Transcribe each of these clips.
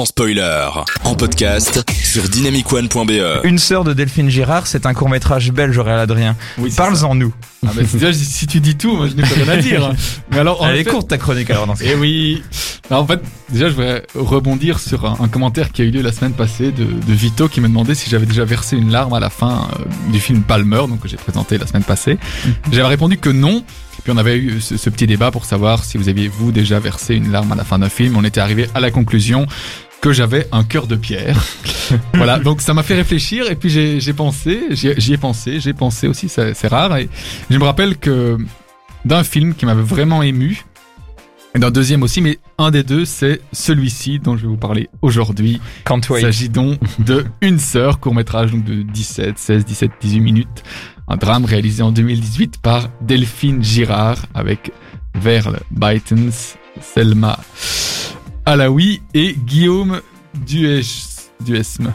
sans spoiler. En podcast sur dynamicone.be. Une sœur de Delphine Girard, c'est un court métrage belge, Aurélien Adrien. Oui, Parle-en nous. Ah bah, déjà, si tu dis tout, moi je n'ai pas rien à dire. Mais alors, Elle est courte ta chronique alors dans ce cas. Eh oui. Alors, en fait, déjà, je voudrais rebondir sur un, un commentaire qui a eu lieu la semaine passée de, de Vito qui me demandait si j'avais déjà versé une larme à la fin euh, du film Palmer, donc que j'ai présenté la semaine passée. J'avais répondu que non. Puis on avait eu ce, ce petit débat pour savoir si vous aviez vous déjà versé une larme à la fin d'un film. On était arrivé à la conclusion que j'avais un cœur de pierre. voilà, donc ça m'a fait réfléchir et puis j'ai pensé, j'y ai pensé, j'ai pensé aussi, c'est rare. Et je me rappelle que d'un film qui m'avait vraiment ému, et d'un deuxième aussi, mais un des deux, c'est celui-ci dont je vais vous parler aujourd'hui. Can't Il wait. s'agit donc de Une sœur, court-métrage donc de 17, 16, 17, 18 minutes. Un drame réalisé en 2018 par Delphine Girard avec Verle Bytens, Selma Alaoui et Guillaume Dues- Duesme.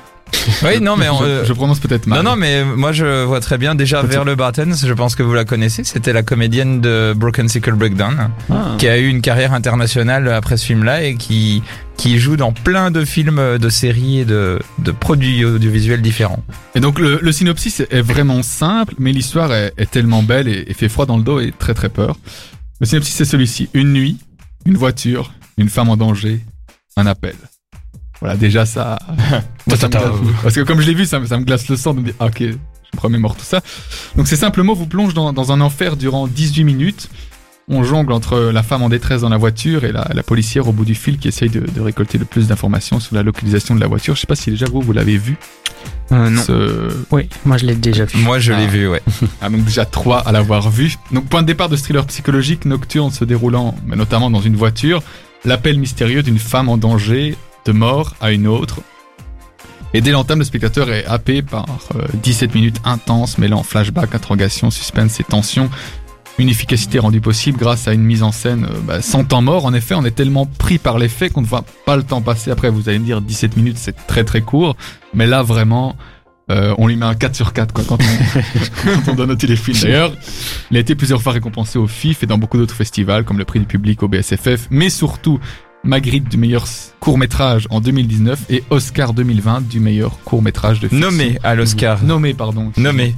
Oui, non, mais on, euh, je prononce peut-être mal. Non, non, mais moi je vois très bien. Déjà, vers le Bartens, je pense que vous la connaissez. C'était la comédienne de Broken Sickle Breakdown, Ah. qui a eu une carrière internationale après ce film-là et qui qui joue dans plein de films, de séries et de, de produits audiovisuels différents. Et donc le, le synopsis est vraiment simple, mais l'histoire est, est tellement belle et, et fait froid dans le dos et très très peur. Le synopsis c'est celui-ci. Une nuit, une voiture, une femme en danger, un appel. Voilà, déjà ça... moi, ça me glace- parce que comme je l'ai vu, ça, me- ça me glace le sang de me dire, ah, ok, je me remémore tout ça. Donc ces simples mots vous plongent dans, dans un enfer durant 18 minutes. On jongle entre la femme en détresse dans la voiture et la, la policière au bout du fil qui essaye de, de récolter le plus d'informations sur la localisation de la voiture. Je sais pas si déjà vous, vous l'avez vu. Euh, non. ce- Oui, moi je l'ai déjà vu. Moi, je l'ai Ah. vu, ouais. ah, donc déjà trois à l'avoir vu. Donc point de départ de ce thriller psychologique nocturne se déroulant, mais notamment dans une voiture, l'appel mystérieux d'une femme en danger de mort à une autre. Et dès l'entame, le spectateur est happé par euh, 17 minutes intenses mêlant flashback, interrogation, suspense et tension. Une efficacité rendue possible grâce à une mise en scène euh, bah, sans temps mort. En effet, on est tellement pris par les faits qu'on ne voit pas le temps passer. Après, vous allez me dire 17 minutes, c'est très très court. Mais là, vraiment, euh, on lui met un 4 sur 4 quoi, quand, on, quand on noter les films. D'ailleurs, il a été plusieurs fois récompensé au FIF et dans beaucoup d'autres festivals, comme le prix du public au BSFF, mais surtout Magritte du meilleur court-métrage en 2019 et Oscar 2020 du meilleur court-métrage de fiction. Nommé à l'Oscar. Nommé, pardon. Nommé.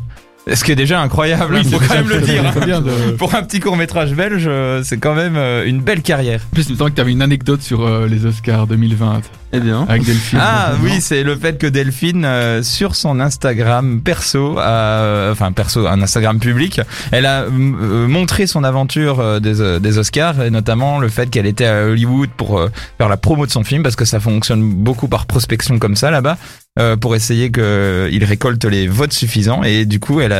Ce qui est déjà incroyable, Oui, hein, c'est faut quand déjà même le dire. de- Pour un petit court métrage belge, euh, c'est quand même euh, une belle carrière. En plus, il me semble que tu avais une anecdote sur euh, les Oscars 2020 Eh bien. avec Delphine. Ah oui, c'est le fait que Delphine, euh, sur son Instagram perso, euh, enfin perso, un Instagram public, elle a montré son aventure euh, des, euh, des Oscars et notamment le fait qu'elle était à Hollywood pour euh, faire la promo de son film parce que ça fonctionne beaucoup par prospection comme ça là-bas. euh, pour essayer qu'il récolte les votes suffisants et du coup elle a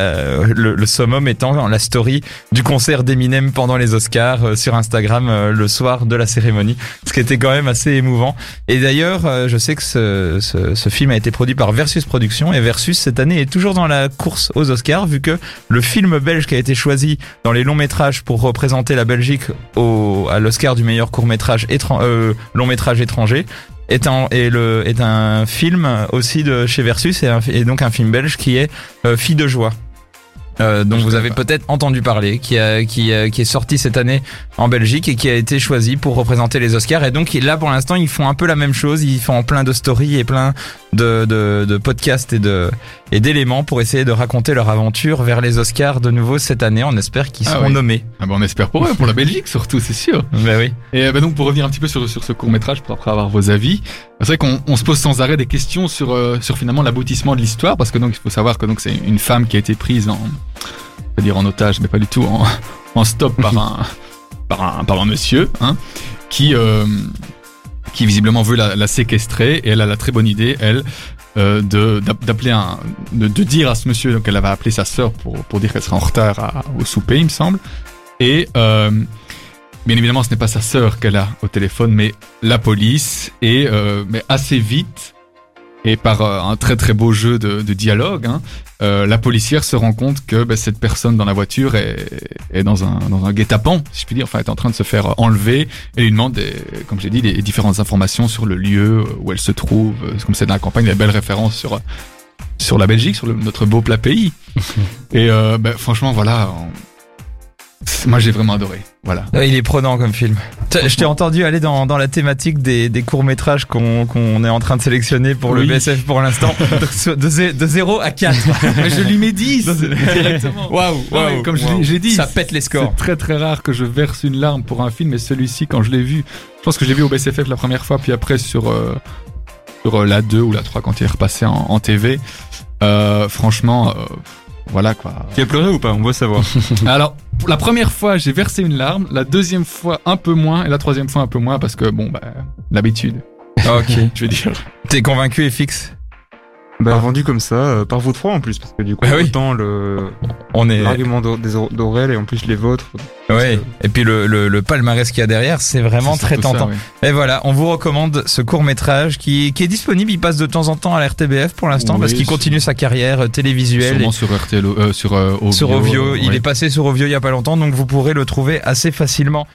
le, le summum étant la story du concert d'Eminem pendant les Oscars euh, sur Instagram euh, le soir de la cérémonie ce qui était quand même assez émouvant et d'ailleurs, euh, je sais que ce, ce, ce film a été produit par Versus Productions et Versus cette année est toujours dans la course aux Oscars vu que le film belge qui a été choisi dans les longs métrages pour représenter la Belgique au, à l'Oscar du meilleur court métrage euh, long métrage étranger est un, est le, est un film aussi de chez Versus et, donc un film belge qui est Fille de joie. Euh, dont vous avez peut-être entendu parler, qui, a, qui, a- qui est sorti cette année en Belgique et qui a été choisi pour représenter les Oscars. Et donc là, pour l'instant, ils font un peu la même chose. Ils font plein de stories et plein de, de, de podcasts et de et d'éléments pour essayer de raconter leur aventure vers les Oscars de nouveau cette année. On espère qu'ils Ah seront oui. nommés. Ah bah, on espère pour eux, pour la Belgique surtout, c'est sûr. Ben oui. Et euh, bah donc pour revenir un petit peu sur, sur ce court métrage, pour après avoir vos avis, c'est vrai qu'on on se pose sans arrêt des questions sur, euh, sur finalement l'aboutissement de l'histoire, parce que donc il faut savoir que donc c'est une femme qui a été prise en, vais dire en otage, mais pas du tout en, en stop par un, par un, par un monsieur, hein, qui, euh, qui visiblement veut la, la séquestrer, et elle a la très bonne idée, elle, euh, de d'app- d'appeler un, de, de dire à ce monsieur donc elle avait appelé sa sœur pour pour dire qu'elle serait en retard à- au souper, il me semble, et euh, Bien évidemment, ce n'est pas sa sœur qu'elle a au téléphone, mais la police. Et euh, mais assez vite, et par euh, un très très beau jeu de, de dialogue, hein, euh, la policière se rend compte que bah, cette personne dans la voiture est, est dans un dans un guet-apens, si je puis dire. Enfin, est en train de se faire enlever. Et lui demande, des, comme j'ai dit, des différentes informations sur le lieu où elle se trouve. Euh, Comme c'est dans la campagne, des belles références sur sur la Belgique, sur le- notre beau plat pays. et euh, bah, franchement, voilà. Moi, j'ai vraiment adoré. Voilà. Ouais, il est prenant comme film. Je t'ai entendu aller dans, dans la thématique des, des courts-métrages qu'on qu'on est en train de sélectionner pour le. BSF pour l'instant. De, zé- de 0 à 4. Mais je lui mets 10 directement. Waouh, comme j'ai dit, Ça pète les scores. C'est très très rare que je verse une larme pour un film, et celui-ci, quand je l'ai vu, je pense que je l'ai vu au BCFF la première fois, puis après sur, euh, sur euh, la 2 ou la 3 quand il est repassé en, en TV. Euh, franchement, euh, voilà quoi. Tu as pleuré ou pas On veut savoir. Alors, pour la première fois, j'ai versé une larme, la deuxième fois un peu moins, et la troisième fois un peu moins, parce que bon, bah, l'habitude, Ok. je veux dire. T'es convaincu et fixe Bah, vendu comme ça, euh, par vous trois en plus, parce que du coup, Bah oui. autant le On est. l'argument d'Aurel et en plus les vôtres. Ouais. Et puis le, le, le palmarès qu'il y a derrière, c'est vraiment très ça, tentant. Et voilà, on vous recommande ce court métrage qui, qui est disponible. Il passe de temps en temps à la RTBF pour l'instant Oui, parce qu'il continue sa carrière euh, télévisuelle. Sûrement sur RTL, euh, sur euh, Ovio, sur Ovio, il ouais. est passé sur Ovio il y a pas longtemps, donc vous pourrez le trouver assez facilement.